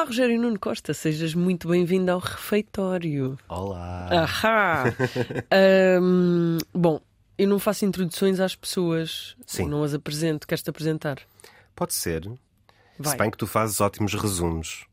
Olá, Rogério Nuno Costa, sejas muito bem-vindo ao refeitório. Olá! Ahá! Ahm, bom, eu não faço introduções às pessoas, Sim. não as apresento. Queres-te apresentar? Pode ser. Vai. Se bem que tu fazes ótimos resumos,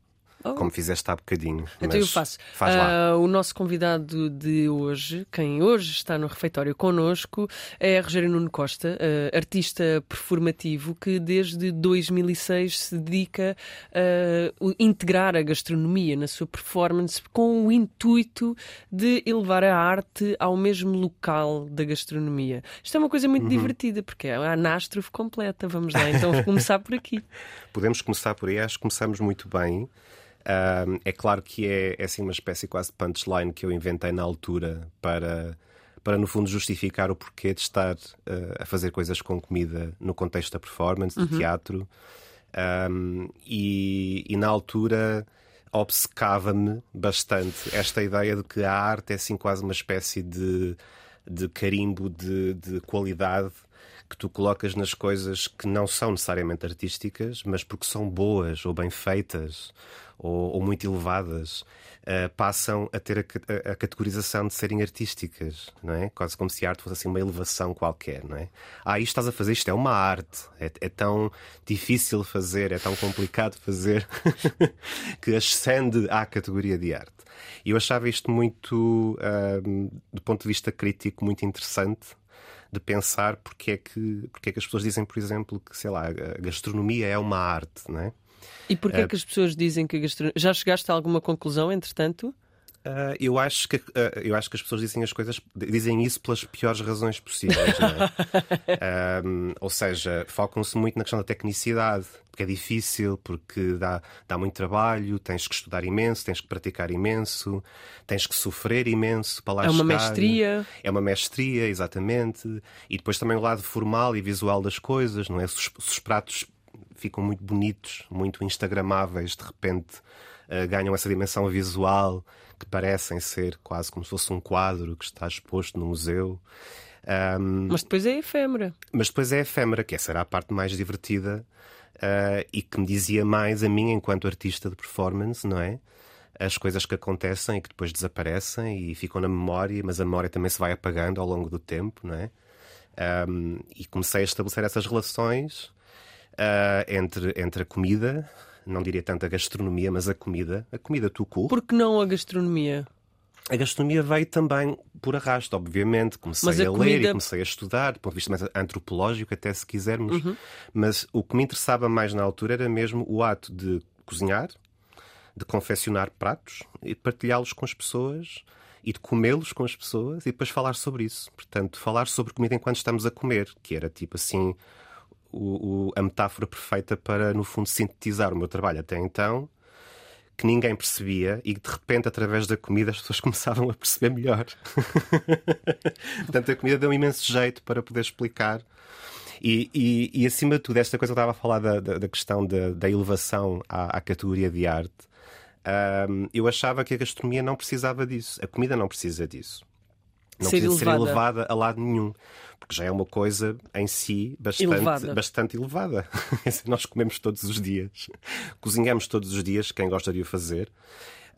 Oh. como fizeste há bocadinho. Então eu faço. Faz lá. Ah, o nosso convidado de hoje, quem hoje está no refeitório connosco, é Rogério Nuno Costa, ah, artista performativo que desde 2006 se dedica a integrar a gastronomia na sua performance com o intuito de elevar a arte ao mesmo local da gastronomia. Isto é uma coisa Uhum. muito divertida, porque é a anástrofe completa. Vamos lá, então começar por aqui. Podemos começar por aí, acho que começamos muito bem. Ahm, é claro que é, é assim uma espécie quase de punchline que eu inventei na altura para, para no fundo, justificar o porquê de estar ah, a fazer coisas com comida no contexto da performance, do teatro. Ahm, e, e na altura obcecava-me bastante esta ideia de que a arte é assim quase uma espécie de, de carimbo de, de qualidade que tu colocas nas coisas que não são necessariamente artísticas, mas porque são boas ou bem feitas ou, ou muito elevadas, eh, passam a ter a, a- a categorização de serem artísticas, não é? Quase como se a arte fosse assim uma elevação qualquer, não é? Ah, isto estás a fazer, isto é uma arte, é, é tão difícil fazer, é tão complicado fazer, que ascende à categoria de arte. E eu achava isto muito, ahm, do ponto de vista crítico, muito interessante de pensar porque é que, porque é que as pessoas dizem, por exemplo, que, sei lá, a gastronomia é uma arte, não é? E porquê é que as pessoas dizem que a gastronomia. Já chegaste a alguma conclusão, entretanto? Ah, eu, acho que, ah, eu acho que as pessoas dizem as coisas, dizem isso pelas piores razões possíveis, é? Ahm, ou seja, focam-se muito na questão da tecnicidade, porque é difícil, porque dá, dá muito trabalho, tens que estudar imenso, tens que praticar imenso, tens que sofrer imenso para lá É uma chegar. mestria. É uma mestria, exatamente. E depois também o lado formal e visual das coisas, não é? Se os, pratos ficam muito bonitos, muito instagramáveis, de repente eh, ganham essa dimensão visual que parecem ser quase como se fosse um quadro que está exposto no museu. Ahm, Mas depois é efêmera. mas depois é efêmera, que essa era a parte mais divertida ah, e que me dizia mais a mim enquanto artista de performance, não é? As coisas que acontecem e que depois desaparecem e ficam na memória, mas a memória também se vai apagando ao longo do tempo, não é? Ahm, e comecei a estabelecer essas relações ah, entre, entre a comida, não diria tanto a gastronomia, mas a comida, a comida tucu. Por que não a gastronomia? A gastronomia veio também por arrasto, obviamente. Comecei Mas a a, ler comida- e comecei a estudar, do ponto de vista mais antropológico, até se quisermos. Uhum. Mas o que me interessava mais na altura era mesmo o ato de cozinhar, de confeccionar pratos e de partilhá-los com as pessoas e de comê-los com as pessoas e depois falar sobre isso. Portanto, falar sobre comida enquanto estamos a comer, que era tipo assim o- o- a metáfora perfeita para, no fundo, sintetizar o meu trabalho até então que ninguém percebia e que de repente, através da comida, as pessoas começavam a perceber melhor. Portanto, a comida deu um imenso jeito para poder explicar. E, e- e, acima de tudo, esta coisa que eu estava a falar da, da- da questão da, da elevação à, à categoria de arte, eu achava que a gastronomia não precisava disso. A comida não precisa disso. Não Ser precisa ser elevada. elevada a lado nenhum. Porque já é uma coisa em si bastante Elevada. bastante elevada. Nós comemos todos os dias, cozinhamos todos os dias, quem gosta de o fazer.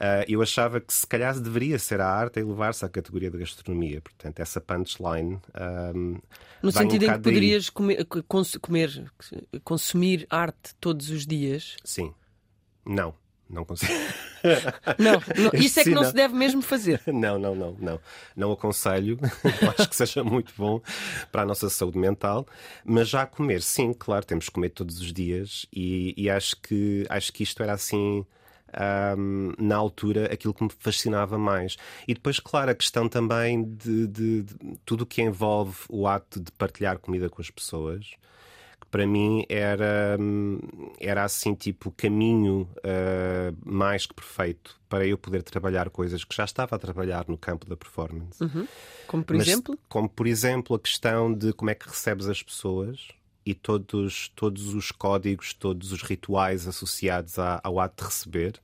Ah, eu achava que se calhar deveria ser a arte a elevar-se à categoria de gastronomia. Portanto, essa punchline. ahm, No vai um sentido em que poderias comer, cons- comer, consumir arte todos os dias. Sim. Não, não consigo. Não, não, isso é que não, se deve mesmo fazer. Não, não, não, não. Não aconselho. Acho que seja muito bom para a nossa saúde mental. Mas já comer, sim, claro, temos que comer todos os dias e, e acho, que, acho que isto era assim. ahm, na altura, aquilo que me fascinava mais. E depois, claro, a questão também de, de- de tudo o que envolve o ato de partilhar comida com as pessoas, para mim era, hum, era assim, tipo, o caminho ah, mais que perfeito para eu poder trabalhar coisas que já estava a trabalhar no campo da performance. Como por Mas, exemplo, Como, por exemplo, a questão de como é que recebes as pessoas e todos, todos os códigos, todos os rituais associados à- ao ato de receber.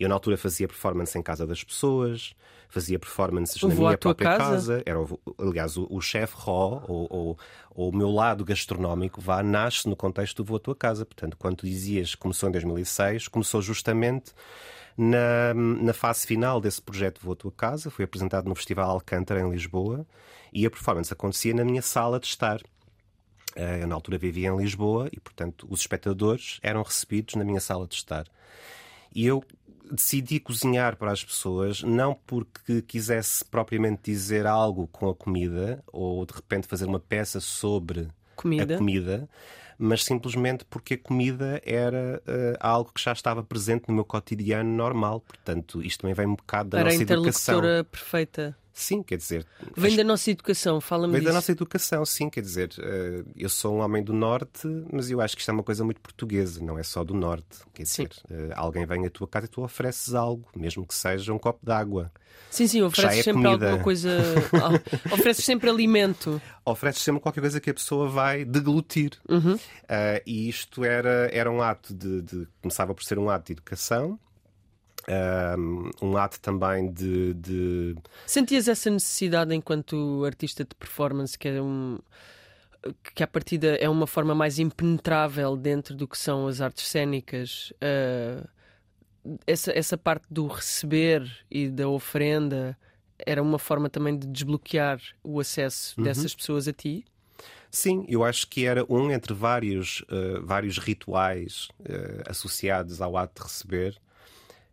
Eu, na altura, fazia performance em casa das pessoas, fazia performances na minha própria casa? Era, o- aliás, o, o chefe raw, ou, ou- ou o meu lado gastronómico, vá, nasce no contexto do Vou à Tua Casa. Portanto, quando tu dizias que começou em 2006, começou justamente na, na fase final desse projeto Vou à Tua Casa. Foi apresentado no Festival Alcântara, em Lisboa, e a performance acontecia na minha sala de estar. Eh, Eu, na altura, vivia em Lisboa e, portanto, os espectadores eram recebidos na minha sala de estar. E eu decidi cozinhar para as pessoas não porque quisesse propriamente dizer algo com a comida ou de repente fazer uma peça sobre Comida. a comida, mas simplesmente porque a comida era eh, algo que já estava presente no meu cotidiano normal. Portanto, isto também vem um bocado da Era a nossa educação. interlocutora perfeita. Sim, quer dizer, Vem da nossa educação, fala-me Veio disso. da nossa educação, sim, quer dizer, eh, eu sou um homem do Norte, mas eu acho que isto é uma coisa muito portuguesa, não é só do Norte. Quer dizer, eh, alguém vem à tua casa e tu ofereces algo, mesmo que seja um copo de água. Sim, sim, ofereces é sempre comida. alguma coisa. ofereces sempre alimento. Ofereces sempre qualquer coisa que a pessoa vai deglutir. Uhum. Eh, e isto era, era um ato de, de- Começava por ser um ato de educação, um, ato também de- de Sentias essa necessidade enquanto artista de performance, que é um. que à partida é uma forma mais impenetrável dentro do que são as artes cênicas. ah, essa, essa parte do receber e da oferenda era uma forma também de desbloquear o acesso dessas pessoas a ti? Sim, eu acho que era um entre vários, eh, vários rituais eh, associados ao ato de receber,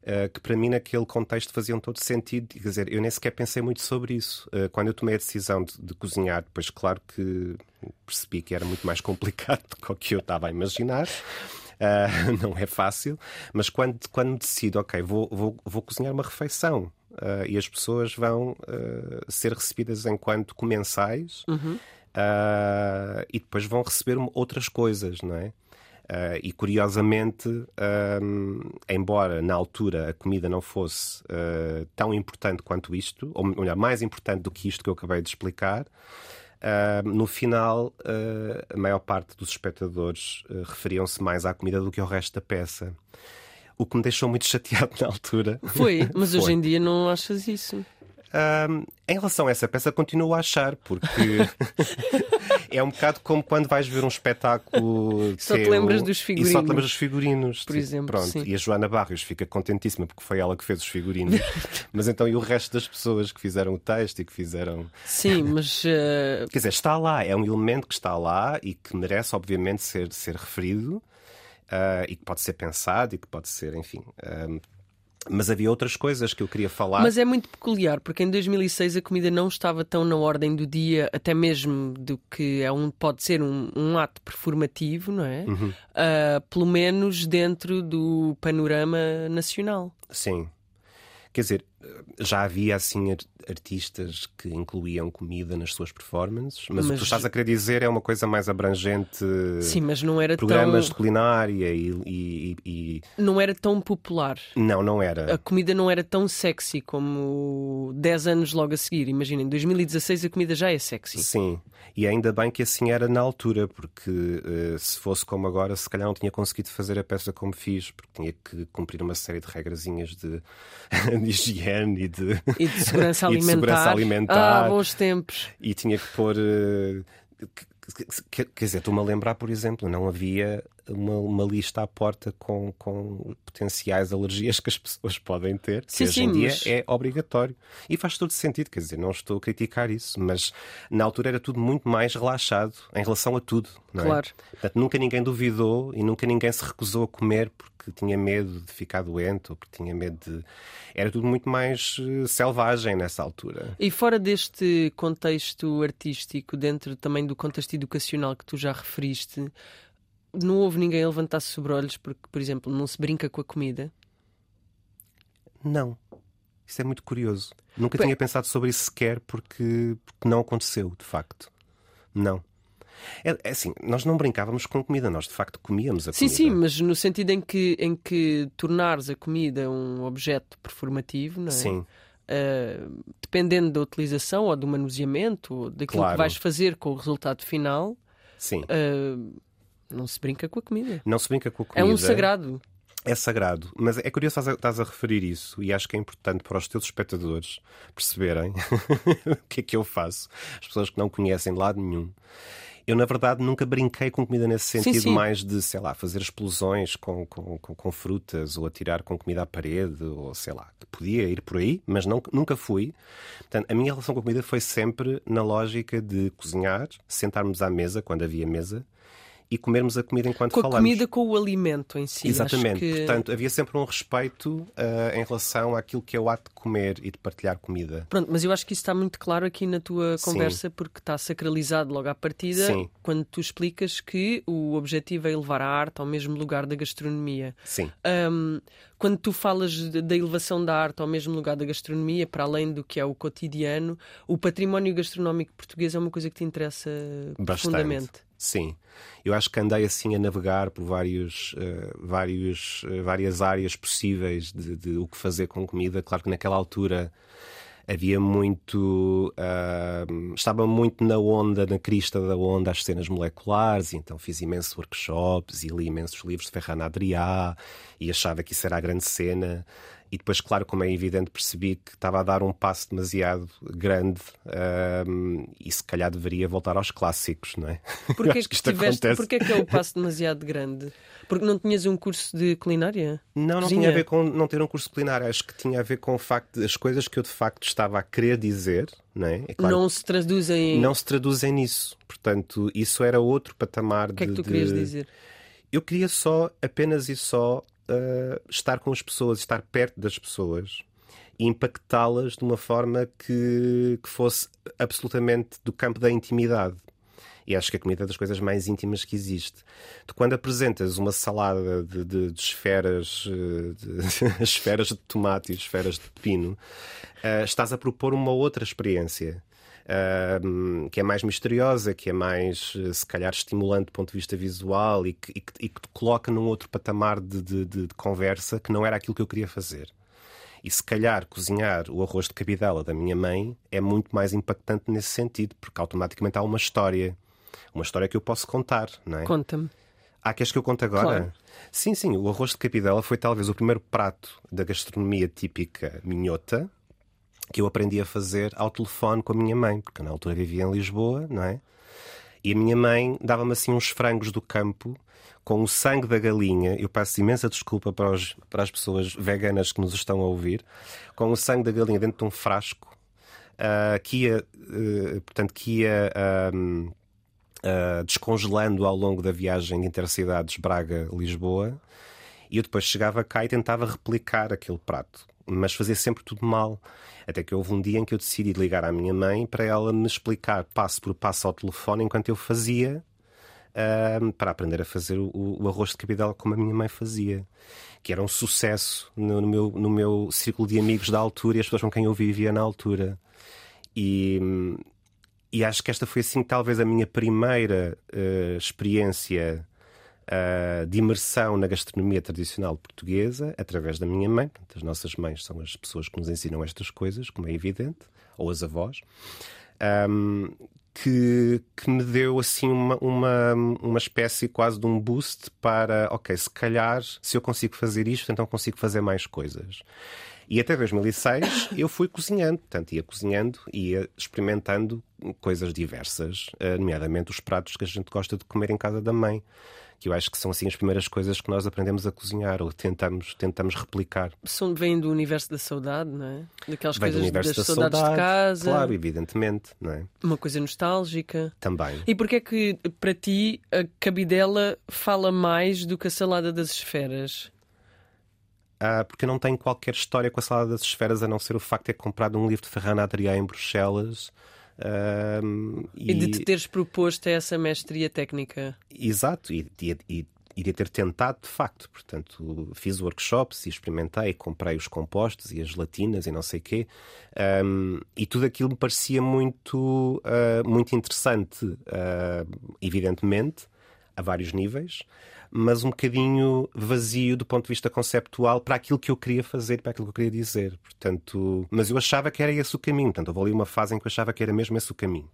eh, que para mim naquele contexto faziam todo sentido. Quer dizer, eu nem sequer pensei muito sobre isso. Eh, quando eu tomei a decisão de, de cozinhar, depois, claro que percebi que era muito mais complicado do que eu estava a imaginar. Ah, não é fácil, mas quando, quando decido, ok, vou, vou, vou cozinhar uma refeição e as pessoas vão ser recebidas enquanto comensais ah, e depois vão receber outras coisas, não é? Ah, e curiosamente, ahm, embora na altura a comida não fosse ah, tão importante quanto isto, ou melhor, mais importante do que isto que eu acabei de explicar, ah, no final ah, a maior parte dos espectadores referiam-se mais à comida do que ao resto da peça. O que me deixou muito chateado na altura. Foi, mas hoje Foi. em dia não achas isso. Ahm, em relação a essa peça, continuo a achar, porque é um bocado como quando vais ver um espetáculo. Só te teu lembras dos E só figurinos. te lembras dos figurinos. Por Tipo, exemplo, Pronto. sim. E a Joana Barrios fica contentíssima porque foi ela que fez os figurinos. Mas então, e o resto das pessoas que fizeram o texto e que fizeram. Sim, mas ah, Quer dizer, está lá, é um elemento que está lá e que merece, obviamente, ser, ser referido ah, e que pode ser pensado e que pode ser, enfim. ah, mas havia outras coisas que eu queria falar. Mas é muito peculiar, porque em 2006 a comida não estava tão na ordem do dia, até mesmo do que é um, pode ser um, um ato performativo, não é? Uhum. Ah, pelo menos dentro do panorama nacional. Sim. Quer dizer, já havia assim ar- artistas que incluíam comida nas suas performances, mas, o que Mas- tu estás a querer dizer é uma coisa mais abrangente. Sim, mas não era Programas de tão culinária e, e- e- não era tão popular. Não, não era. A comida não era tão sexy como 10 anos logo a seguir. Imaginem, em 2016 a comida já é sexy. Sim, e ainda bem que assim era na altura, porque eh, se fosse como agora, se calhar não tinha conseguido fazer a peça como fiz, porque tinha que cumprir uma série de regrazinhas de, de higiene e de, E de segurança E de alimentar. segurança alimentar. Ah, bons tempos. e tinha que pôr. que- Quer dizer, estou-me a lembrar, por exemplo, não havia uma, uma lista à porta com, com potenciais alergias que as pessoas podem ter, que Sim, hoje sim, em dia é obrigatório. E faz todo sentido, quer dizer, não estou a criticar isso, mas na altura era tudo muito mais relaxado em relação a tudo. Não é? Claro. Portanto, nunca ninguém duvidou e nunca ninguém se recusou a comer porque tinha medo de ficar doente ou porque tinha medo de. Era tudo muito mais eh, selvagem nessa altura. E fora deste contexto artístico, dentro também do contexto educacional que tu já referiste, não houve ninguém a levantar-se sobre olhos porque, por exemplo, não se brinca com a comida? Não. Isso é muito curioso. Nunca Bem- tinha pensado sobre isso sequer porque, porque não aconteceu, de facto. Não. É, é assim, nós não brincávamos com comida, nós de facto comíamos a Sim, comida. sim, mas no sentido em que, em que tornares a comida um objeto performativo, não é? Sim, Ah, dependendo da utilização ou do manuseamento, ou daquilo Claro. que vais fazer com o resultado final, sim. ah, não se brinca com a comida. Não se brinca com a É comida. um sagrado. é sagrado, mas é curioso estás a, referir isso e acho que é importante para os teus espectadores perceberem o que é que eu faço. As pessoas que não conhecem de lado nenhum. Eu, na verdade, nunca brinquei com comida nesse sentido, sim, sim. mais de, sei lá, fazer explosões com, com, com, com, frutas ou atirar com comida à parede, ou sei lá, podia ir por aí, mas não, nunca fui. Portanto, a minha relação com a comida foi sempre na lógica de cozinhar, sentarmos à mesa, quando havia mesa, e comermos a comida enquanto com falamos. Com a comida, com o alimento em si. Exatamente. Que... Portanto, havia sempre um respeito uh, em relação àquilo que é o ato de comer e de partilhar comida. Pronto, mas eu acho que isso está muito claro aqui na tua conversa, Sim. porque está sacralizado logo à partida, Sim. quando tu explicas que o objetivo é elevar a arte ao mesmo lugar da gastronomia. Sim. Um, quando tu falas da elevação da arte ao mesmo lugar da gastronomia, para além do que é o cotidiano, o património gastronómico português é uma coisa que te interessa Bastante. profundamente. Sim, eu acho que andei assim a navegar por vários, uh, vários, uh, várias áreas possíveis de, de, o que fazer com comida. Claro que naquela altura havia muito. Uh, estava muito na onda, na crista da onda, as cenas moleculares, então fiz imensos workshops e li imensos livros de Ferran Adrià e achava que isso era a grande cena. E depois, claro, como é evidente, percebi que estava a dar um passo demasiado grande um, e se calhar deveria voltar aos clássicos, não é? Porquê que, que tiveste, porquê é que é o passo demasiado grande? Porque não tinhas um curso de culinária? Não, não tinha a ver com não ter um curso de culinária. Acho que tinha a ver com o facto de as coisas que eu de facto estava a querer dizer, não é? é claro, não se traduzem. Não se traduzem nisso. Portanto, isso era outro patamar de. O que é que tu querias dizer? Eu queria só, apenas e só, uh, estar com as pessoas, estar perto das pessoas e impactá-las de uma forma que, que fosse absolutamente do campo da intimidade. E acho que a comida é das coisas mais íntimas que existe. Tu, quando apresentas uma salada de, de, de esferas, de, esferas de tomate e esferas de pepino, uh, estás a propor uma outra experiência uh, que é mais misteriosa, que é mais, eh, se calhar, estimulante do ponto de vista visual e que, e que, e que te coloca num outro patamar de, de, de, conversa que não era aquilo que eu queria fazer. E se calhar cozinhar o arroz de cabidela da minha mãe é muito mais impactante nesse sentido, porque automaticamente há uma história. Uma história que eu posso contar, não é? Conta-me. Ah, queres que eu conte agora? Claro. Sim, sim. O arroz de cabidela foi talvez o primeiro prato da gastronomia típica minhota que eu aprendi a fazer ao telefone com a minha mãe, porque na altura vivia em Lisboa, não é? E a minha mãe dava-me assim uns frangos do campo com o sangue da galinha. Eu peço imensa desculpa para, os, para as pessoas veganas que nos estão a ouvir. Com o sangue da galinha dentro de um frasco uh, que ia, uh, portanto, que ia uh, descongelando ao longo da viagem de intercidades Braga-Lisboa. E eu depois chegava cá e tentava replicar aquele prato, mas fazia sempre tudo mal. Até que houve um dia em que eu decidi ligar à minha mãe para ela me explicar passo por passo ao telefone enquanto eu fazia uh, para aprender a fazer o, o, arroz de cabidela como a minha mãe fazia. Que era um sucesso no, no, meu, no meu círculo de amigos da altura e as pessoas com quem eu vivia na altura. E, e acho que esta foi assim talvez a minha primeira uh, experiência uh, de imersão na gastronomia tradicional portuguesa através da minha mãe. As nossas mães são as pessoas que nos ensinam estas coisas, como é evidente, ou as avós. Um, que, que, me deu assim uma, uma, uma espécie quase de um boost para, ok, se calhar se eu consigo fazer isto, então consigo fazer mais coisas. E até 2006 eu fui cozinhando, portanto, ia cozinhando, ia experimentando coisas diversas, eh, nomeadamente os pratos que a gente gosta de comer em casa da mãe que eu acho que são assim as primeiras coisas que nós aprendemos a cozinhar ou tentamos, tentamos replicar. São, vêm do universo da saudade, não é? Daquelas Vem coisas das da saudades saudade, de casa. Claro, evidentemente, não é? Uma coisa nostálgica. Também. E porquê é que para ti a cabidela fala mais do que a salada das esferas? Ah, porque eu não tenho qualquer história com a salada das esferas a não ser o facto de ter comprado um livro de Ferran Adrià em Bruxelas e... e... de te teres proposto essa mestria técnica. Exato, e, e, e, e de ter tentado de facto. Portanto, fiz workshops e experimentei, comprei os compostos e as gelatinas e não sei o quê. Um, e tudo aquilo me parecia muito, uh, muito interessante, uh, evidentemente, a vários níveis mas um bocadinho vazio do ponto de vista conceptual para aquilo que eu queria fazer, para aquilo que eu queria dizer. Portanto, mas eu achava que era esse o caminho. Portanto, houve ali uma fase em que eu achava que era mesmo esse o caminho.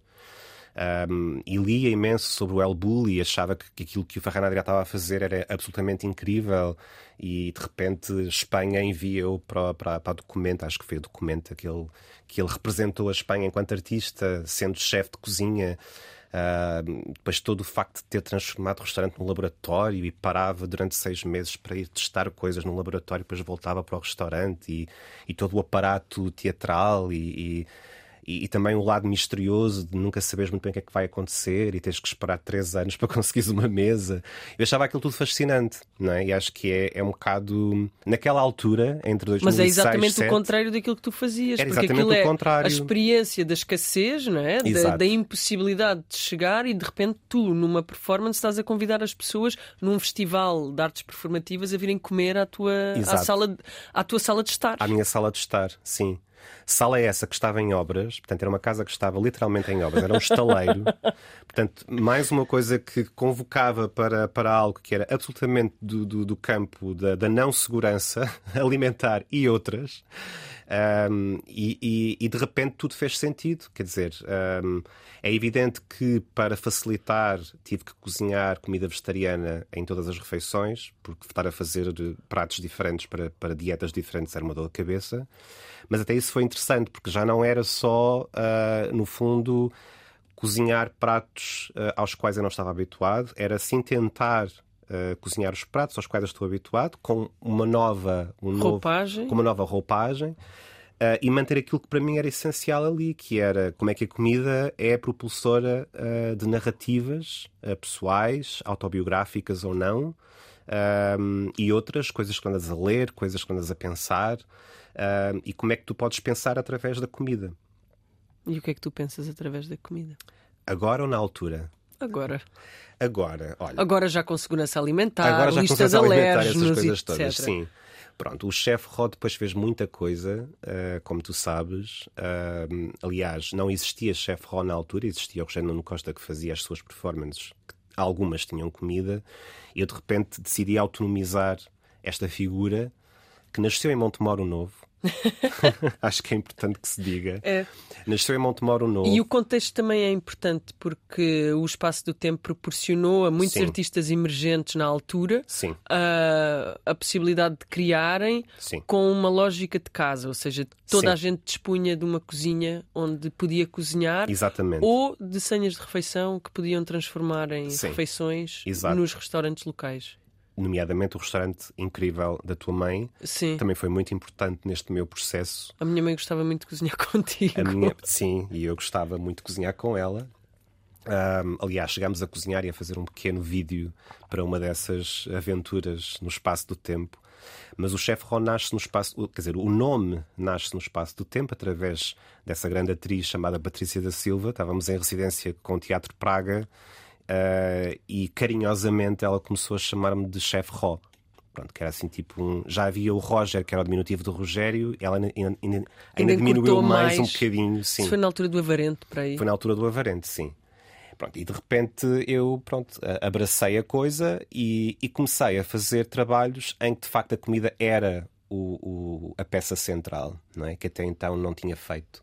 Um, e lia imenso sobre o El Bulli e achava que, que aquilo que o Ferran estava a fazer era absolutamente incrível e de repente Espanha envia-o para, para, para acho que foi o documento que ele, que ele representou a Espanha enquanto artista, sendo chefe de cozinha. Depois todo o facto de ter transformado o restaurante num laboratório e parava durante seis meses para ir testar coisas no laboratório, depois voltava para o restaurante e, e todo o aparato teatral e, e e, e, também o lado misterioso de nunca saberes muito bem o que é que vai acontecer e tens que esperar três anos para conseguires uma mesa. Eu achava aquilo tudo fascinante, não é? E acho que é, é um bocado. Naquela altura, entre 2006 Mas é exatamente 7, o contrário daquilo que tu fazias. Era porque exatamente aquilo o é contrário. a experiência da escassez, não é? Da, da impossibilidade de chegar e de repente tu, numa performance, estás a convidar as pessoas num festival de artes performativas a virem comer à tua, à sala, à tua sala de estar. À minha sala de estar, sim. Sala é essa que estava em obras, portanto, era uma casa que estava literalmente em obras, era um estaleiro. portanto, mais uma coisa que convocava para, para algo que era absolutamente do, do, do campo da, da não segurança alimentar e outras. Um, e, e, e, de repente tudo fez sentido. Quer dizer, um, é evidente que para facilitar tive que cozinhar comida vegetariana em todas as refeições, porque estar a fazer pratos diferentes para, para dietas diferentes era uma dor de cabeça. Mas até isso foi interessante, porque já não era só, uh, no fundo, cozinhar pratos uh, aos quais eu não estava habituado, era sim tentar Uh, cozinhar os pratos aos quais eu estou habituado, com uma nova, um roupagem. Novo, com uma nova roupagem. Uh, e manter aquilo que para mim era essencial ali, que era como é que a comida é propulsora uh, de narrativas pessoais, autobiográficas ou não, e outras coisas que andas a ler, coisas que andas a pensar, e como é que tu podes pensar através da comida. E o que é que tu pensas através da comida? Agora ou na altura? Agora. Agora, olha. Agora já com segurança alimentar, agora já lista com alimentar, essas coisas etc. todas, sim. Pronto, o chefe Rod depois fez muita coisa, uh, como tu sabes. Uh, aliás, não existia chefe Rod na altura, existia o Rogério Nuno Costa que fazia as suas performances, algumas tinham comida. Eu de repente decidi autonomizar esta figura que nasceu em Montemoro Novo. Acho que é importante que se diga. É. Nasceu em Montemoro Novo. E o contexto também é importante porque o espaço do tempo proporcionou a muitos Sim. artistas emergentes na altura a, a possibilidade de criarem Sim. com uma lógica de casa, ou seja, toda Sim. a gente dispunha de uma cozinha onde podia cozinhar Exatamente. ou de senhas de refeição que podiam transformar em refeições Exato. nos restaurantes locais. Nomeadamente o restaurante incrível da tua mãe. Sim. Também foi muito importante neste meu processo. A minha mãe gostava muito de cozinhar contigo. A minha, sim, e eu gostava muito de cozinhar com ela. Um, aliás, chegámos a cozinhar e a fazer um pequeno vídeo para uma dessas aventuras no espaço do tempo. Mas o chefe Ron nasce no espaço, quer dizer, o nome nasce no espaço do tempo através dessa grande atriz chamada Patrícia da Silva. Estávamos em residência com o Teatro Praga uh, e carinhosamente ela começou a chamar-me de chefe Ro. Pronto, que era assim tipo um... Já havia o Roger, que era o diminutivo do Rogério, ela ainda, ainda, ainda, ainda diminuiu encurtou mais, um mais. bocadinho. Sim. Isso foi na altura do Avarente, para aí. Foi na altura do Avarente, sim. Pronto, e de repente eu pronto, abracei a coisa e, e, comecei a fazer trabalhos em que de facto a comida era o, o, a peça central, não é? que até então não tinha feito.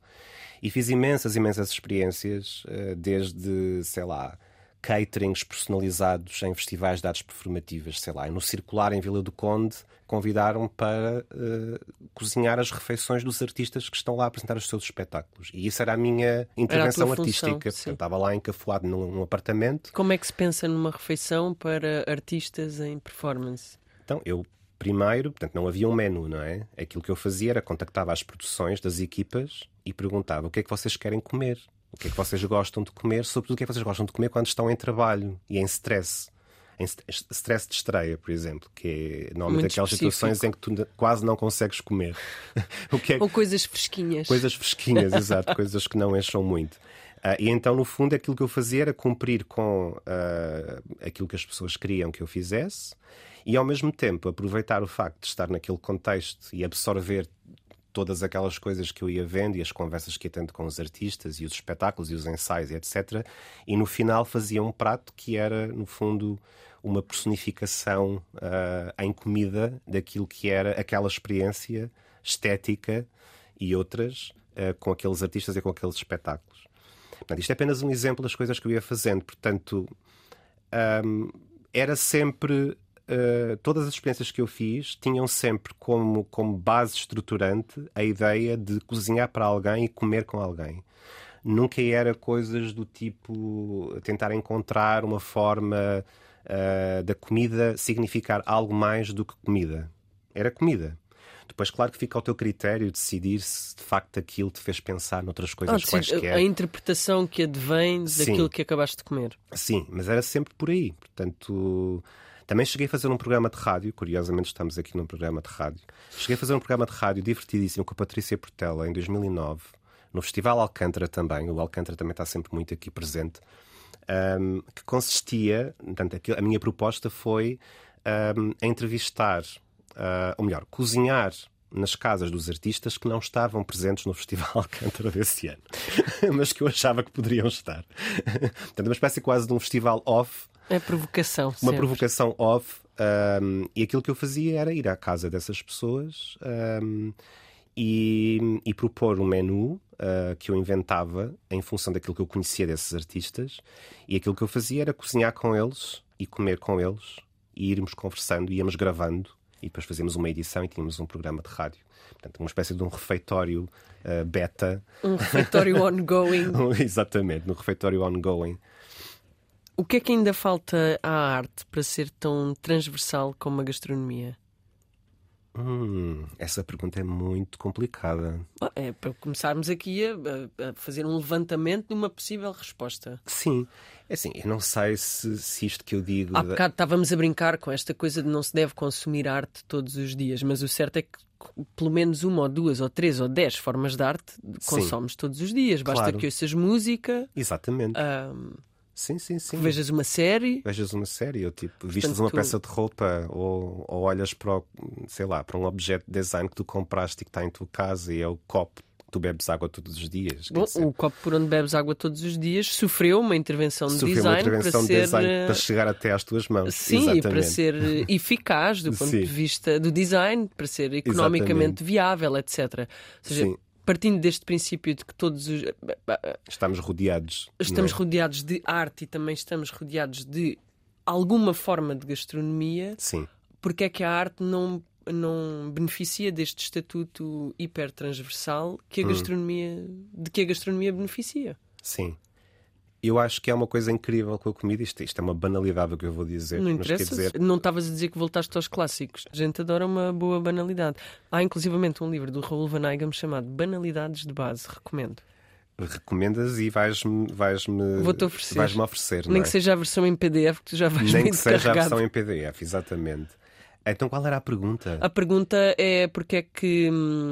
E fiz imensas, imensas experiências, eh, desde, sei lá, caterings personalizados em festivais de artes performativas, sei lá, no Circular em Vila do Conde convidaram para uh, cozinhar as refeições dos artistas que estão lá a apresentar os seus espetáculos. E isso era a minha intervenção a artística. Função, Portanto, estava lá encafuado num, num, apartamento. Como é que se pensa numa refeição para artistas em performance? Então, eu primeiro, portanto, não havia um menu, não é? Aquilo que eu fazia era contactava as produções das equipas e perguntava o que é que vocês querem comer. O que é que vocês gostam de comer, sobretudo o que é que vocês gostam de comer quando estão em trabalho e em stress em stress de estreia, por exemplo, que é normalmente Muito aquelas específico. situações em que tu quase não consegues comer. o que é... Ou coisas fresquinhas. Coisas fresquinhas, exato, coisas que não encham muito. Uh, e então, no fundo, aquilo que eu fazia era cumprir com uh, aquilo que as pessoas queriam que eu fizesse e, ao mesmo tempo, aproveitar o facto de estar naquele contexto e absorver todas aquelas coisas que eu ia vendo e as conversas que ia tendo com os artistas e os espetáculos e os ensaios, etc. E no final fazia um prato que era, no fundo, uma personificação uh, em comida daquilo que era aquela experiência estética e outras uh, com aqueles artistas e com aqueles espetáculos. Portanto, isto é apenas um exemplo das coisas que eu ia fazendo. Portanto, um, era sempre. Uh, todas as experiências que eu fiz tinham sempre como, como base estruturante a ideia de cozinhar para alguém e comer com alguém. Nunca era coisas do tipo tentar encontrar uma forma uh, da comida significar algo mais do que comida. Era comida. Depois, claro que fica ao teu critério decidir se de facto aquilo te fez pensar noutras coisas ah, quaisquer. A interpretação que advém daquilo sim. que acabaste de comer. Sim, mas era sempre por aí. Portanto, também cheguei a fazer um programa de rádio, curiosamente estamos aqui num programa de rádio. Cheguei a fazer um programa de rádio divertidíssimo com a Patrícia Portela em 2009, no Festival Alcântara também. O Alcântara também está sempre muito aqui presente. Um, que consistia, portanto, a minha proposta foi um, entrevistar uh, ou melhor, cozinhar nas casas dos artistas que não estavam presentes no Festival Alcântara desse ano, mas que eu achava que poderiam estar. Portanto, uma espécie quase de um festival off. É provocação. Uma sempre. provocação off. Um, e aquilo que eu fazia era ir à casa dessas pessoas um, e, e, propor um menu uh, que eu inventava em função daquilo que eu conhecia desses artistas. E aquilo que eu fazia era cozinhar com eles e comer com eles e irmos conversando, íamos gravando e depois fazíamos uma edição e tínhamos um programa de rádio. Portanto, uma espécie de um refeitório uh, beta. Um refeitório ongoing. Exatamente, um refeitório ongoing. O que é que ainda falta à arte para ser tão transversal como a gastronomia? Hum, essa pergunta é muito complicada. É para começarmos aqui a, a, fazer um levantamento de uma possível resposta. Sim, é assim, eu não sei se, se isto que eu digo. Há bocado estávamos a brincar com esta coisa de não se deve consumir arte todos os dias, mas o certo é que pelo menos uma ou duas ou três ou dez formas de arte consomes Sim. todos os dias. Basta claro. que ouças música. Exatamente. Um, Sim, sim, sim. Vejas uma série. Vejas uma série, ou tipo, vistes uma tu... peça de roupa, ou, ou olhas para, o, sei lá, para um objeto de design que tu compraste e que está em tua casa e é o copo tu bebes água todos os dias. Bom, o copo por onde bebes água todos os dias sofreu uma intervenção de sofreu design, uma intervenção para, de ser... design para chegar até às tuas mãos. Sim, Exatamente. para ser eficaz do ponto Sim. de vista do design, para ser economicamente Exatamente. viável, etc. Ou seja, Sim partindo deste princípio de que todos os. Estamos rodeados. Estamos é? rodeados de arte e também estamos rodeados de alguma forma de gastronomia. Sim. Porque é que a arte não, não beneficia deste estatuto hipertransversal que a hum. gastronomia, de que a gastronomia beneficia? Sim. Eu acho que é uma coisa incrível com a comida. Isto, isto é uma banalidade o que eu vou dizer. Não interessa. Dizer... Não estavas a dizer que voltaste aos clássicos. A gente adora uma boa banalidade. Há inclusivamente um livro do Raul Van Eigem chamado Banalidades de Base. Recomendo. Recomendas e vais-me vais -me, Vou-te oferecer. Vais -me oferecer. Nem é? que seja a versão em PDF, que tu já vais Nem que seja carregado. a versão em PDF, exatamente. Então qual era a pergunta? A pergunta é porque é que hum,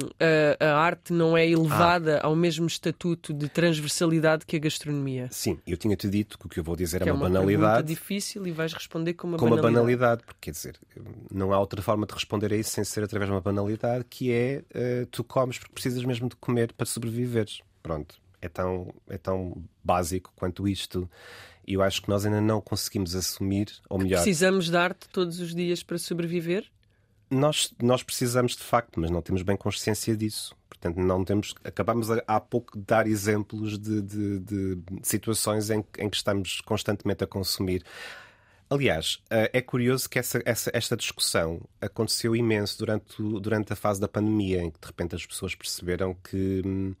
a, a, arte não é elevada ah. ao mesmo estatuto de transversalidade que a gastronomia. Sim, eu tinha-te dito que o que eu vou dizer que é uma, uma banalidade. difícil e vais responder com uma com banalidade. uma banalidade, porque quer dizer, não há outra forma de responder a isso sem ser através de uma banalidade, que é uh, tu comes porque precisas mesmo de comer para sobreviveres. Pronto, é tão, é tão básico quanto isto. E eu acho que nós ainda não conseguimos assumir, ou melhor. Precisamos de arte todos os dias para sobreviver? Nós, nós precisamos de facto, mas não temos bem consciência disso. Portanto, não temos. Acabamos há pouco de dar exemplos de, de, de situações em, em que estamos constantemente a consumir. Aliás, eh, é curioso que essa, essa, esta discussão aconteceu imenso durante, durante a fase da pandemia, em que de repente as pessoas perceberam que hum,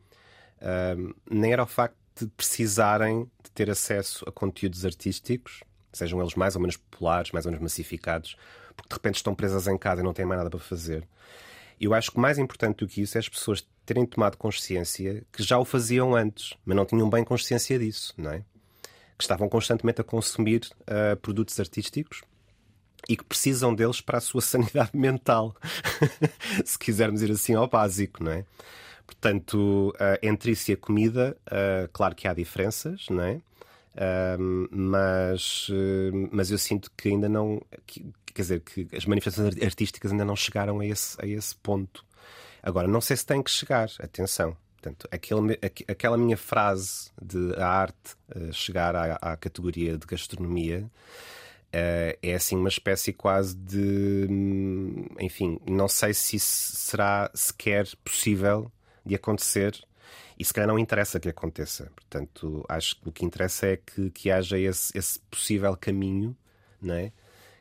hum, nem era o facto de precisarem de ter acesso a conteúdos artísticos, sejam eles mais ou menos populares, mais ou menos massificados, porque de repente estão presas em casa e não têm mais nada para fazer. Eu acho que mais importante do que isso é as pessoas terem tomado consciência que já o faziam antes, mas não tinham bem consciência disso, não é? Que estavam constantemente a consumir uh, produtos artísticos e que precisam deles para a sua sanidade mental, se quisermos ir assim ao básico, não é? Portanto, uh, entre isso e a comida, uh, claro que há diferenças, não é? Uh, mas, mas eu sinto que ainda não. Que, quer dizer, que as manifestações artísticas ainda não chegaram a esse, a esse ponto. Agora, não sei se tem que chegar, atenção. Portanto, aquele, aquela minha frase de a arte chegar à, à, categoria de gastronomia é assim uma espécie quase de. Hum, enfim, não sei se isso será sequer possível de acontecer. E se calhar não interessa que aconteça. Portanto, acho que o que interessa é que, que haja esse, esse possível caminho, não é?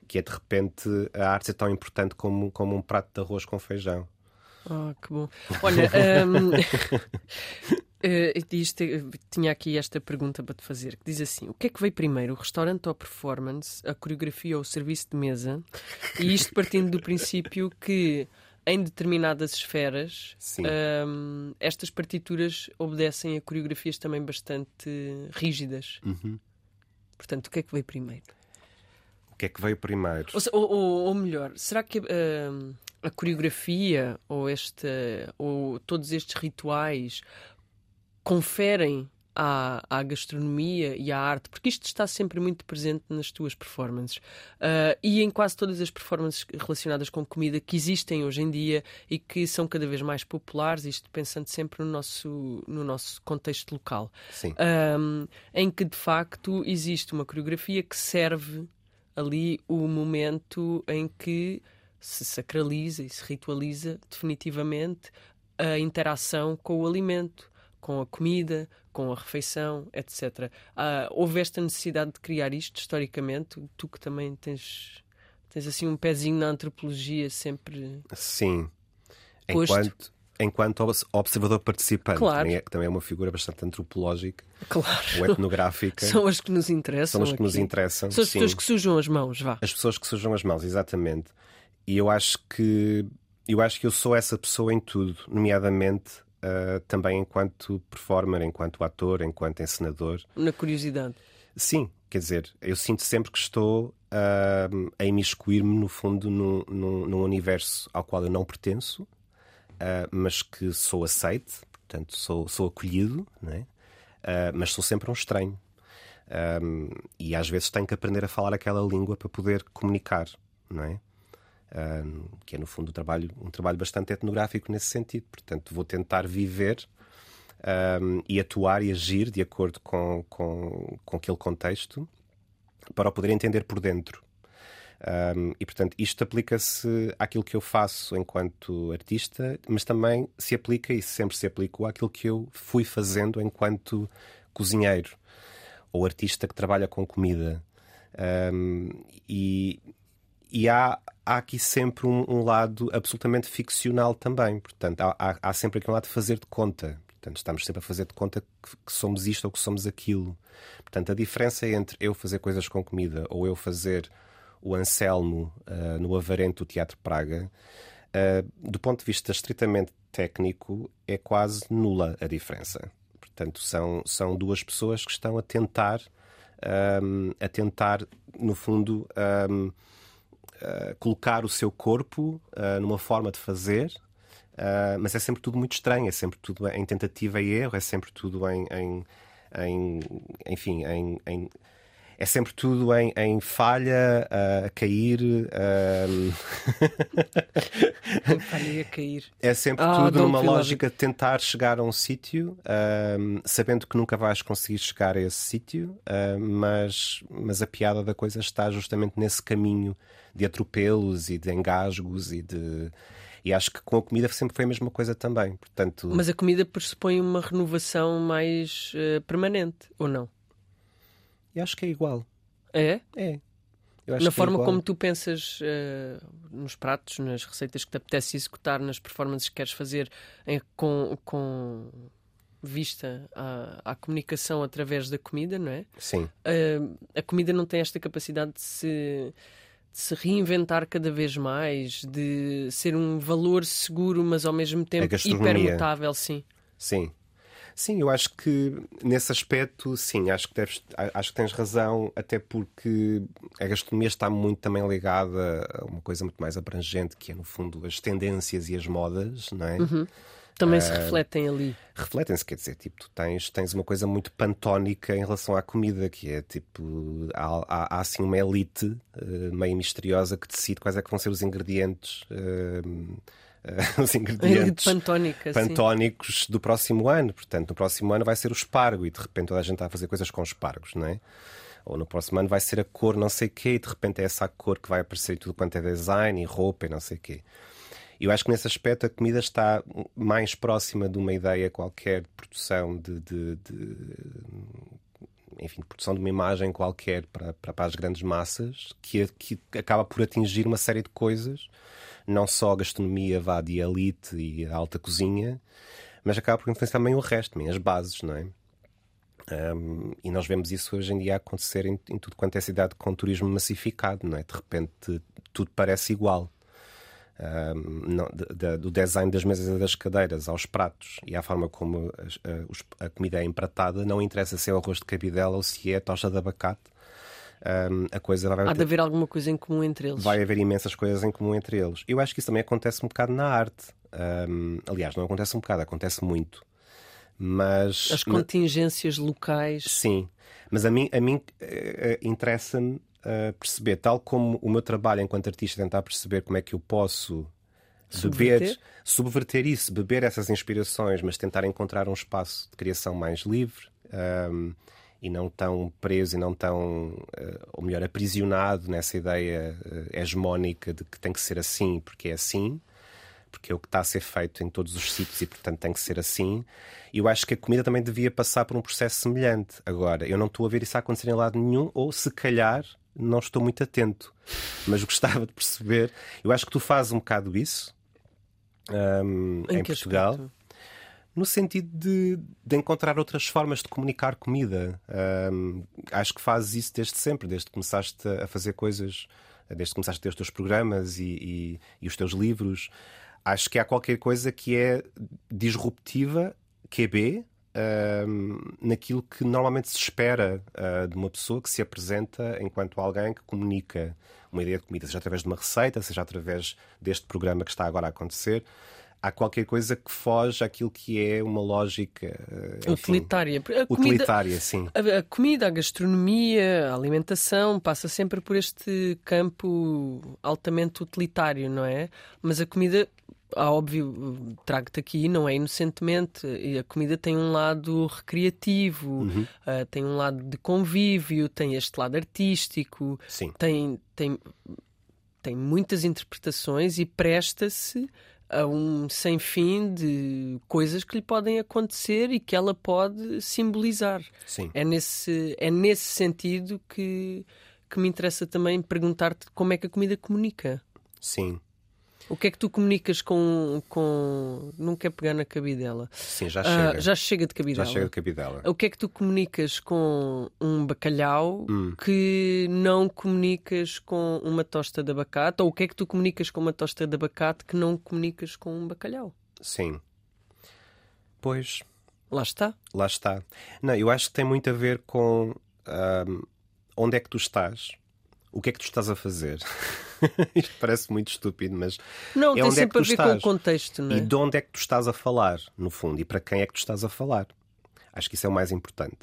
que é de repente a arte é tão importante como, como um prato de arroz com feijão. Oh, que bom. Olha, um, uh, isto, tinha aqui esta pergunta para te fazer, que diz assim: o que é que veio primeiro, o restaurante ou a performance, a coreografia ou o serviço de mesa? E isto partindo do princípio que em determinadas esferas, um, estas partituras obedecem a coreografias também bastante rígidas. Uhum. Portanto, o que é que veio primeiro? O que é que veio primeiro? Ou, ou, ou melhor, será que uh, a coreografia ou, este, ou todos estes rituais conferem à, à, gastronomia e à arte, porque isto está sempre muito presente nas tuas performances. Uh, e em quase todas as performances relacionadas com comida que existem hoje em dia e que são cada vez mais populares, isto pensando sempre no nosso, no nosso contexto local, um, em que de facto existe uma coreografia que serve ali o momento em que se sacraliza e se ritualiza definitivamente a interação com o alimento, com a comida, com a refeição, etc. Ah, houve esta necessidade de criar isto historicamente? Tu que também tens, tens assim um pezinho na antropologia sempre. Sim. Posto. Enquanto, enquanto observador participante, claro. também, é, também é uma figura bastante antropológica claro. ou etnográfica. São as que nos interessam. São as que aqui. nos interessam. São as sim. pessoas que sujam as mãos, vá. As pessoas que sujam as mãos, exatamente. E eu acho que eu acho que eu sou essa pessoa em tudo, nomeadamente uh, também enquanto performer, enquanto ator, enquanto encenador. Na curiosidade. Sim, quer dizer, eu sinto sempre que estou uh, a imiscuir-me, no fundo, num, num, num, universo ao qual eu não pertenço, uh, mas que sou aceite, portanto, sou, sou acolhido, não é? mas sou sempre um estranho. Um, e às vezes tenho que aprender a falar aquela língua para poder comunicar, não é? Que é no fundo um trabalho, um trabalho bastante etnográfico nesse sentido. Portanto, vou tentar viver um, e atuar e agir de acordo com, com, com aquele contexto para o poder entender por dentro. Um, e portanto, isto aplica-se àquilo que eu faço enquanto artista, mas também se aplica e sempre se aplicou àquilo que eu fui fazendo enquanto cozinheiro ou artista que trabalha com comida. Um, e, e há, há aqui sempre um, um, lado absolutamente ficcional também. Portanto, há, há, há, sempre aquele lado de fazer de conta. Portanto, estamos sempre a fazer de conta que, que, somos isto ou que somos aquilo. Portanto, a diferença entre eu fazer coisas com comida ou eu fazer o Anselmo uh, no Avarento do Teatro Praga, uh, do ponto de vista estritamente técnico, é quase nula a diferença. Portanto, são, são duas pessoas que estão a tentar, um, a tentar, no fundo, um, uh, colocar o seu corpo uh, numa forma de fazer, uh, mas é sempre tudo muito estranho, é sempre tudo em tentativa e erro, é sempre tudo em, em, em enfim, em, em é sempre tudo em, em falha, uh, a cair. Uh... falha a cair. É sempre oh, tudo numa lógica de tentar chegar a um sítio, uh, sabendo que nunca vais conseguir chegar a esse sítio, mas, mas a piada da coisa está justamente nesse caminho de atropelos e de engasgos e de. E acho que com a comida sempre foi a mesma coisa também. Portanto... Mas a comida pressupõe uma renovação mais permanente, ou não? Eu acho que é igual. É? É. Na forma é como tu pensas uh, nos pratos, nas receitas que te apetece executar, nas performances que queres fazer em, com, com vista à, à, comunicação através da comida, não é? Sim. Uh, a comida não tem esta capacidade de se, de se, reinventar cada vez mais, de ser um valor seguro, mas ao mesmo tempo hipermutável, sim. Sim. Sim, eu acho que nesse aspecto, sim, acho que, deves, acho que tens razão, até porque a gastronomia está muito também ligada a uma coisa muito mais abrangente, que é, no fundo, as tendências e as modas, não é? Uhum. Também se ah, refletem ali. Refletem-se, quer dizer, tipo, tu tens, tens uma coisa muito pantónica em relação à comida, que é tipo, há, há, há assim uma elite uh, meio misteriosa que decide quais é que vão ser os ingredientes. Uh, uh, os ingredientes Pantónica, pantónicos sim. do próximo ano. Portanto, no próximo ano vai ser o espargo e de repente toda a gente está a fazer coisas com espargos, não é? Ou no próximo ano vai ser a cor não sei quê e de repente é essa cor que vai aparecer tudo quanto é design e roupa e não sei quê. Eu acho que nesse aspecto a comida está mais próxima de uma ideia qualquer de produção de, de, de enfim, de produção de uma imagem qualquer para, para, para as grandes massas que, que acaba por atingir uma série de coisas, não só a gastronomia vá de elite e a alta cozinha, mas acaba por influenciar também o resto, também as bases, não é? Um, e nós vemos isso hoje em dia acontecer em, em, tudo quanto é cidade com turismo massificado, não é? De repente tudo parece igual. Um, não, de, de, do design das mesas e das cadeiras aos pratos e à forma como a, a, a, comida é empratada, não interessa se é o arroz de cabidela ou se é tocha de abacate. Um, a coisa vai Há de haver alguma coisa em comum entre eles. Vai haver imensas coisas em comum entre eles. Eu acho que isso também acontece um bocado na arte. Um, aliás, não acontece um bocado, acontece muito. Mas. As contingências locais. Sim. Mas a mim, a mim uh, interessa-me uh, perceber, tal como o meu trabalho enquanto artista tentar perceber como é que eu posso subverter? beber, subverter isso, beber essas inspirações, mas tentar encontrar um espaço de criação mais livre. Um, e não tão preso e não tão, ou melhor, aprisionado nessa ideia hegemónica de que tem que ser assim porque é assim porque é o que está a ser feito em todos os sítios e, portanto, tem que ser assim. E eu acho que a comida também devia passar por um processo semelhante. Agora, eu não estou a ver isso a acontecer em lado nenhum, ou se calhar não estou muito atento. Mas gostava de perceber. Eu acho que tu fazes um bocado isso um, em, em Portugal. Aspecto? no sentido de, de, encontrar outras formas de comunicar comida. Um, acho que fazes isso desde sempre, desde que começaste a fazer coisas, desde que começaste a ter os teus programas e, e, e os teus livros acho que há qualquer coisa que é disruptiva, QB, uh, naquilo que normalmente se espera uh, de uma pessoa que se apresenta enquanto alguém que comunica uma ideia de comida, seja através de uma receita, seja através deste programa que está agora a acontecer há qualquer coisa que foge àquilo que é uma lógica enfim, utilitária. A utilitária, comida, sim. A, a, comida, a gastronomia, a alimentação passa sempre por este campo altamente utilitário, não é? Mas a comida ah, óbvio, trago-te aqui, não é inocentemente. A comida tem um lado recreativo, uhum. uh, tem um lado de convívio, tem este lado artístico, Sim. Tem, tem, tem muitas interpretações e presta-se a um sem fim de coisas que lhe podem acontecer e que ela pode simbolizar. Sim. É nesse, é nesse sentido que, que me interessa também perguntar-te como é que a comida comunica. Sim. O que é que tu comunicas com. com... Não quer pegar na cabidela? Sim, já chega. Uh, já chega de cabidela. Já chega de cabidela. O que é que tu comunicas com um bacalhau hum. que não comunicas com uma tosta de abacate? Ou o que é que tu comunicas com uma tosta de abacate que não comunicas com um bacalhau? Sim. Pois. Lá está. Lá está. Não, eu acho que tem muito a ver com um, onde é que tu estás o que é que tu estás a fazer? Isto parece muito estúpido, mas não, é tem onde sempre é que tu a ver estás. com o contexto, não é? E de onde é que tu estás a falar, no fundo, e para quem é que tu estás a falar. Acho que isso é o mais importante.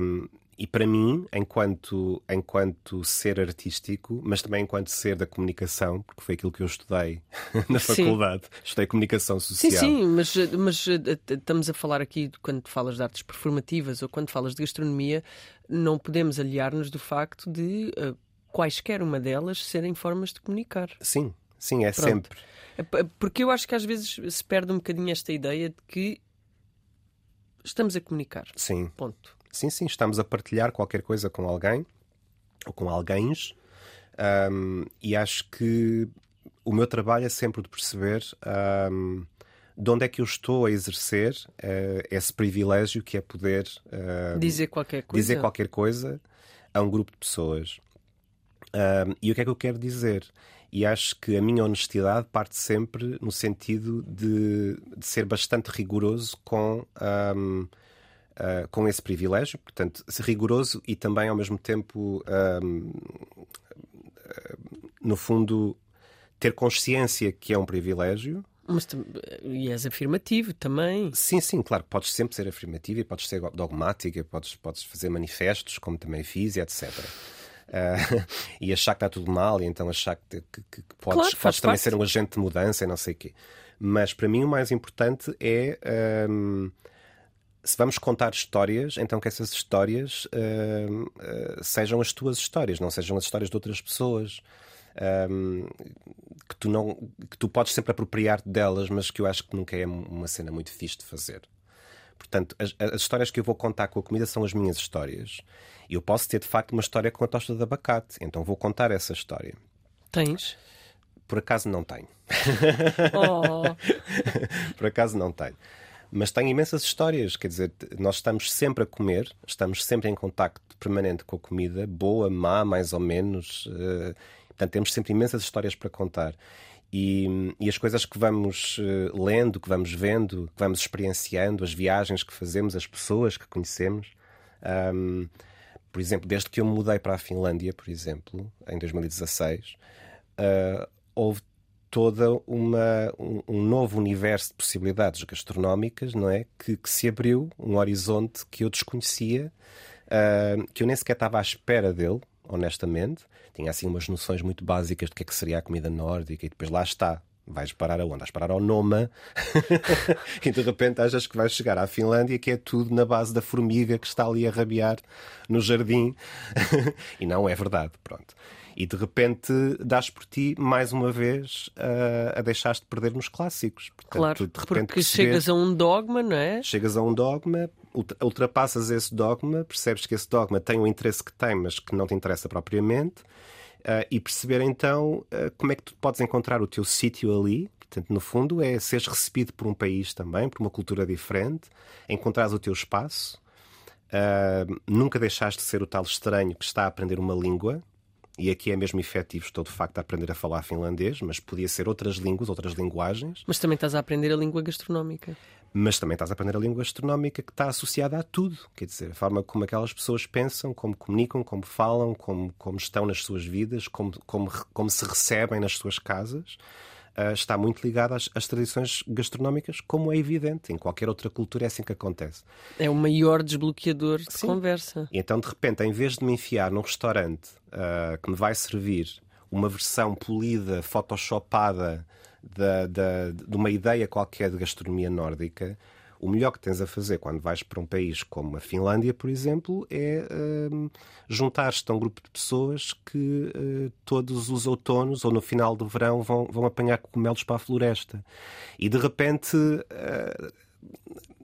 Um, e para mim, enquanto, enquanto ser artístico, mas também enquanto ser da comunicação, porque foi aquilo que eu estudei na faculdade, sim. estudei comunicação social. Sim, sim, mas, mas eh, estamos a falar aqui, quando falas de artes performativas ou quando falas de gastronomia, não podemos aliar-nos do facto de uh, quaisquer uma delas serem formas de comunicar. Sim, sim, é Pronto. sempre. É porque eu acho que às vezes se perde um bocadinho esta ideia de que estamos a comunicar. Sim. Ponto. Sim, sim, estamos a partilhar qualquer coisa com alguém ou com alguém. Um, e acho que o meu trabalho é sempre de perceber um, de onde é que eu estou a exercer uh, esse privilégio que é poder uh, dizer qualquer coisa. Dizer qualquer coisa a um grupo de pessoas. Um, e o que é que eu quero dizer? E acho que a minha honestidade parte sempre no sentido de, de ser bastante rigoroso com, um, uh, ah, com esse privilégio, portanto, ser rigoroso e também ao mesmo tempo, um, no fundo, ter consciência que é um privilégio. Mas e és afirmativo também. Sim, sim, claro, podes sempre ser afirmativo e podes ser dogmática, podes, podes fazer manifestos, como também fiz, e etc. Uh, e achar que está tudo mal, e então achar que, que, que podes, claro, podes também ser um agente de mudança e não sei o quê. Mas para mim o mais importante é. Um, se vamos contar histórias, então que essas histórias uh, uh, sejam as tuas histórias, não sejam as histórias de outras pessoas. um, que, tu não, que tu podes sempre apropriar-te delas, mas que eu acho que nunca é uma cena muito fixe de fazer. Portanto, as, as, histórias que eu vou contar com a comida são as minhas histórias. E eu posso ter, de facto, uma história com a tosta de abacate. Então vou contar essa história. Tens? Por acaso não tenho. Oh. Por acaso não tenho. Mas tenho imensas histórias, quer dizer, nós estamos sempre a comer, estamos sempre em contacto permanente com a comida, boa, má, mais ou menos. Uh, portanto, temos sempre imensas histórias para contar. E, e, as coisas que vamos uh, lendo, que vamos vendo, que vamos experienciando, as viagens que fazemos, as pessoas que conhecemos. Um, por exemplo, desde que eu mudei para a Finlândia, por exemplo, em 2016, uh, eh, houve toda uma um, um, novo universo de possibilidades gastronómicas, não é, que, que se abriu, um horizonte que eu desconhecia, uh, que eu nem sequer estava à espera dele, honestamente. Tinha assim umas noções muito básicas de que é que seria a comida nórdica e depois lá está. Vais parar aonde? Vais parar ao Noma e de repente achas que vais chegar à Finlândia que é tudo na base da formiga que está ali a rabiar no jardim e não é verdade, pronto e de repente dás por ti mais uma vez a, a deixar-te perder nos clássicos. Portanto, claro, de repente porque chegas a um dogma, não é? Chegas a um dogma, ultrapassas esse dogma, percebes que esse dogma tem o interesse que tem, mas que não te interessa propriamente, uh, e perceber então uh, como é que tu podes encontrar o teu sítio ali. Portanto, no fundo, é seres recebido por um país também, por uma cultura diferente, encontrares o teu espaço. Uh, nunca deixaste de ser o tal estranho que está a aprender uma língua, e aqui é mesmo efetivo, estou de facto a aprender a falar finlandês, mas podia ser outras línguas, outras linguagens. Mas também estás a aprender a língua gastronómica. Mas também estás a aprender a língua gastronómica que está associada a tudo. Quer dizer, a forma como aquelas pessoas pensam, como comunicam, como falam, como, como estão nas suas vidas, como, como, como se recebem nas suas casas. Uh, está muito ligada às, às, tradições gastronómicas, como é evidente. Em qualquer outra cultura é assim que acontece. É o maior desbloqueador de Sim. conversa. E então, de repente, em vez de me enfiar num restaurante uh, que me vai servir uma versão polida, photoshopada da, da, de uma ideia qualquer de gastronomia nórdica, o melhor que tens a fazer quando vais para um país como a Finlândia, por exemplo, é um, juntar-te a um grupo de pessoas que uh, todos os outonos ou no final do verão vão, vão apanhar cogumelos para a floresta. E de repente. Uh,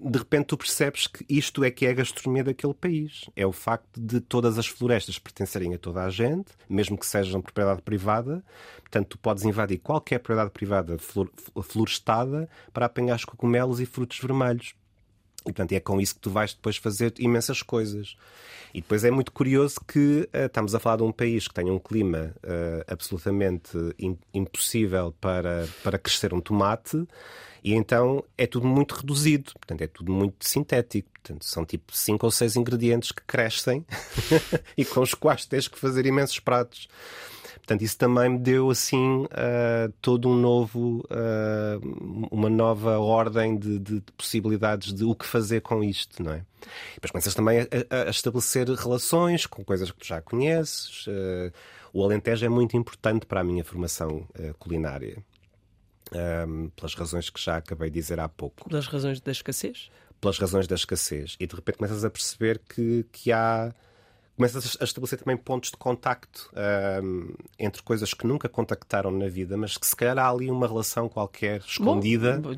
de repente tu percebes que isto é que é a gastronomia daquele país. É o facto de todas as florestas pertencerem a toda a gente, mesmo que sejam propriedade privada. Portanto, tu podes invadir qualquer propriedade privada florestada para apanhar os cogumelos e frutos vermelhos. E, portanto, é com isso que tu vais depois fazer imensas coisas. E depois é muito curioso que uh, estamos a falar de um país que tem um clima uh, absolutamente impossível para, para crescer um tomate e então é tudo muito reduzido, portanto, é tudo muito sintético. Portanto, são tipo cinco ou seis ingredientes que crescem e com os quais tens que fazer imensos pratos. Portanto, isso também me deu assim uh, todo um novo, uh, uma nova ordem de, de, de, possibilidades de o que fazer com isto, não é? E depois começas também a, a, estabelecer relações com coisas que tu já conheces. Uh, o Alentejo é muito importante para a minha formação culinária um, pelas razões que já acabei de dizer há pouco. Pelas razões da escassez? Pelas razões da escassez. E de repente começas a perceber que, que há. Começas a estabelecer também pontos de contacto um, entre coisas que nunca contactaram na vida, mas que se calhar há ali uma relação qualquer escondida. Bom,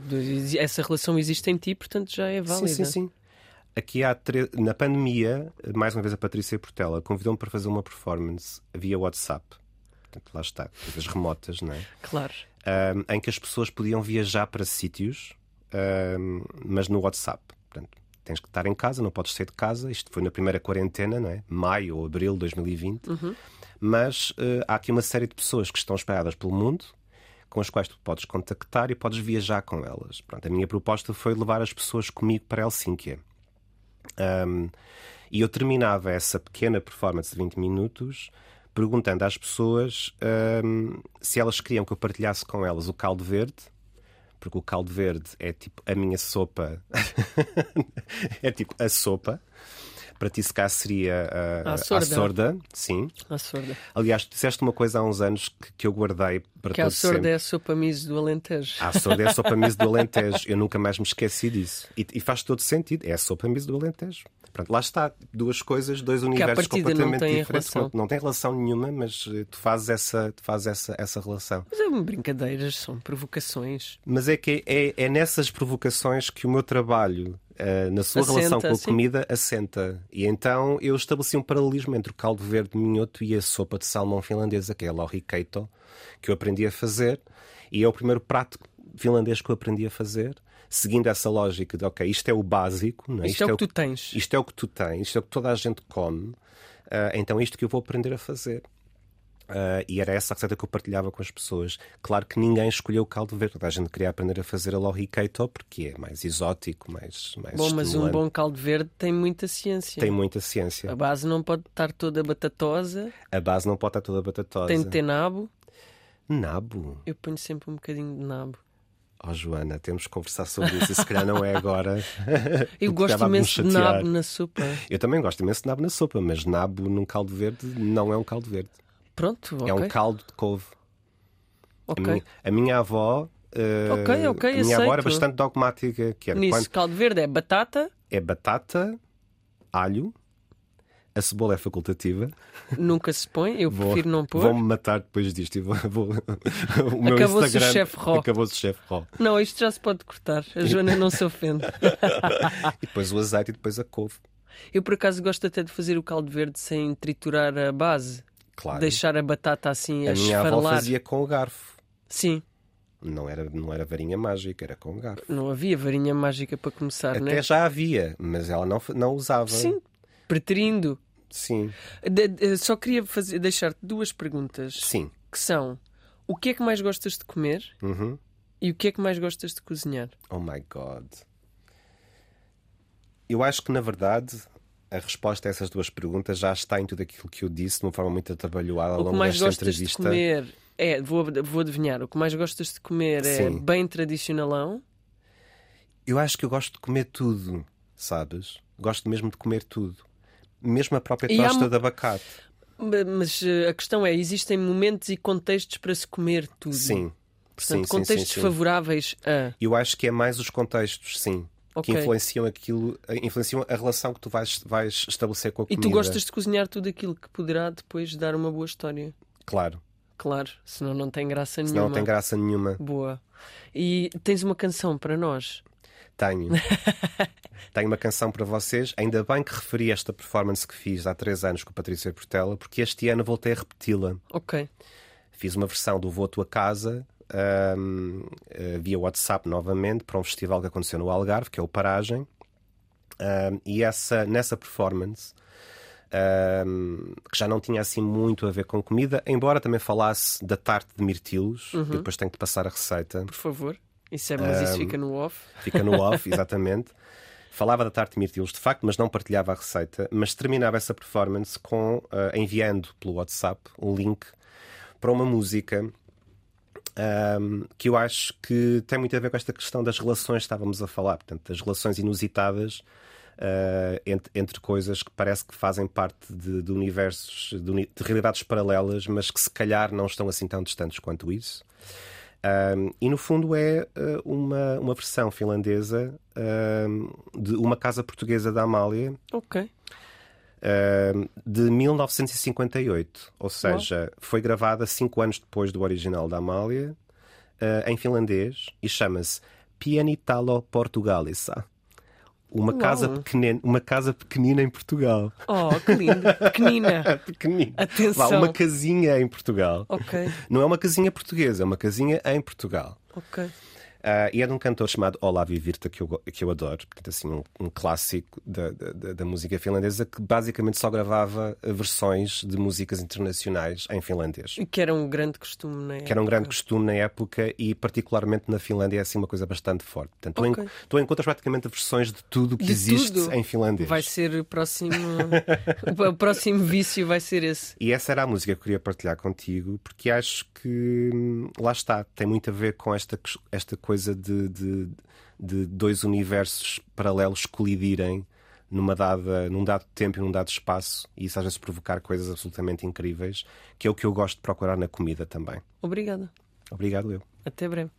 essa relação existe em ti, portanto já é válida. Sim, sim, sim. Aqui há tre... na pandemia, mais uma vez a Patrícia Portela convidou-me para fazer uma performance via WhatsApp. Portanto, lá está, coisas remotas, não é? Claro um, em que as pessoas podiam viajar para sítios, um, mas no WhatsApp. Portanto, tens que estar em casa, não podes sair de casa. Isto foi na primeira quarentena, não é? Maio ou abril de 2020. Uhum. Mas uh, há aqui uma série de pessoas que estão espalhadas pelo mundo com as quais tu podes contactar e podes viajar com elas. Pronto, a minha proposta foi levar as pessoas comigo para Helsínquia. Um, e eu terminava essa pequena performance de 20 minutos perguntando às pessoas um, se elas queriam que eu partilhasse com elas o caldo verde, porque o caldo verde é tipo a minha sopa, é tipo a sopa. Para ti, se cá seria a, a, sorda. a sorda. Sim. A sorda. Aliás, disseste uma coisa há uns anos que, que eu guardei para Que a sorda sempre. é a sopa miso do Alentejo. A sorda é a sopa miso do Alentejo. Eu nunca mais me esqueci disso. E, e faz todo sentido. É a sopa miso do Alentejo. Pronto, lá está, duas coisas, dois universos não completamente têm diferentes. Não, não tem relação nenhuma, mas eh, tu fazes essa, tu fazes essa, essa relação. Mas é brincadeiras, são provocações. Mas é que é, é nessas provocações que o meu trabalho, eh, na sua Assenta, relação com a sim. comida, assenta. E então eu estabeleci um paralelismo entre o caldo verde de minhoto e a sopa de salmão finlandesa, que é a lorikeito, que eu aprendi a fazer. E é o primeiro prato finlandês que eu aprendi a fazer, seguindo essa lógica de, ok, isto é o básico, não é? Isto, é o que tu tens. Isto é o que tu tens, isto é o que toda a gente come, ah, então é isto que eu vou aprender a fazer. Ah, e era essa a receita que eu partilhava com as pessoas. Claro que ninguém escolheu o caldo verde, a gente queria aprender a fazer a lorikeito porque é mais exótico, mais, mais Bom, mas um estimulante. bom caldo verde tem muita ciência. Tem muita ciência. A base não pode estar toda batatosa, A base não pode estar toda batatosa. tem de ter nabo. Nabo. Eu ponho sempre um bocadinho de nabo. Oh, Joana, temos que conversar sobre isso e se calhar não é agora. Eu gosto a imenso de nabo na sopa. Eu também gosto imenso de nabo na sopa, mas nabo num caldo verde não é um caldo verde. Pronto, ok. É um caldo de couve. A, ok. minha, a minha avó. eh, Ok, ok, a minha avó era aceito. bastante dogmática, que era Nisso, quando caldo verde é batata, é batata, alho, a cebola é facultativa. nunca se põe, eu Vou- prefiro não pôr. Vão-me matar depois disto. vou, vou- o meu Acabou-se o chefe Ró. Acabou-se o chefe Ró. Não, isto já se pode cortar. A Joana não se ofende. E depois o azeite e depois a couve. Eu por acaso gosto até de fazer o caldo verde sem triturar a base. Claro. Deixar a batata assim a, a minha avó esfarelar. fazia com o garfo. Sim, Não era, não era varinha mágica, era com o garfo. não havia varinha mágica para começar, Até né? já havia, mas ela não, não usava. Sim, preterindo. Sim. De- de- só queria fazer, deixar-te duas perguntas Sim. que são o que é que mais gostas de comer Uhum. e o que é que mais gostas de cozinhar? Oh my God. Eu acho que, na verdade, a resposta a essas duas perguntas já está em tudo aquilo que eu disse de uma forma muito atabalhoada ao O que longo mais desta gostas de entrevista. comer é, vou, vou adivinhar, o que mais gostas de comer é Sim. bem tradicionalão. Eu acho que eu gosto de comer tudo, sabes? Gosto mesmo de comer tudo. Mesmo a própria E há tosta mu- de abacate. Ma- Mas eh, a questão é: existem momentos e contextos para se comer tudo. Sim. Portanto, sim, contextos sim, sim. favoráveis a. Eu acho que é mais os contextos, sim. Ok. Que influenciam aquilo, influenciam a relação que tu vais, vais estabelecer com a E comida. tu gostas de cozinhar tudo aquilo que poderá depois dar uma boa história. Claro. Claro, senão não tem graça Senão nenhuma. não tem graça nenhuma. Boa. E tens uma canção para nós? Tenho. Tenho uma canção para vocês. Ainda bem que referi esta performance que fiz há três anos com a Patrícia Portela, porque este ano voltei a repeti-la. Ok. Fiz uma versão do Vou à Tua Casa ahm, eh, via WhatsApp novamente para um festival que aconteceu no Algarve, que é o Paragem. Ahm, e essa, nessa performance, ahm, que já não tinha assim muito a ver com comida, embora também falasse da tarte de mirtilos, eu depois tenho que passar a receita. Por favor. Isso é, mas isso fica no off. Fica no off, exatamente. Falava da tarte mirtilos de facto, mas não partilhava a receita. Mas terminava essa performance com ah, enviando pelo WhatsApp um link para uma música ahm, que eu acho que tem muito a ver com esta questão das relações que estávamos a falar, portanto, das relações inusitadas ah, entre, entre coisas que parece que fazem parte de, de universos, de, de realidades paralelas, mas que se calhar não estão assim tão distantes quanto isso. Um, e no fundo é uh, uma, uma versão finlandesa um, de uma casa portuguesa da Amália Ok. um, de 1958. Ou seja, foi gravada cinco anos depois do original da Amália uh, em finlandês e chama-se Pianitalo Portugalissa. Uma Uau. casa, pequenina, uma casa pequenina em Portugal. Oh, que lindo. Pequenina. Pequenina. Atenção. Vá, uma casinha em Portugal. Ok. Não é uma casinha portuguesa, é uma casinha em Portugal. Ok. Ah, e é de um cantor chamado Olavi Virta que eu, que eu adoro, portanto, assim, um, um clássico da, da- da- música finlandesa que basicamente só gravava eh, versões de músicas internacionais em finlandês. Que era um grande costume, não é? Que era um grande costume na época e, particularmente na Finlândia, é assim uma coisa bastante forte. Portanto, tu, Ok. en- tu encontras praticamente versões de tudo que De existe tudo. em finlandês. Vai ser o próximo. o próximo vício vai ser esse. E essa era a música que eu queria partilhar contigo, porque acho que hum, lá está, tem muito a ver com esta, esta coisa de, de, de dois universos paralelos colidirem numa dada, num dado tempo e num dado espaço, e isso às vezes provocar coisas absolutamente incríveis, que é o que eu gosto de procurar na comida também. Obrigada. Obrigado, eu. Até breve.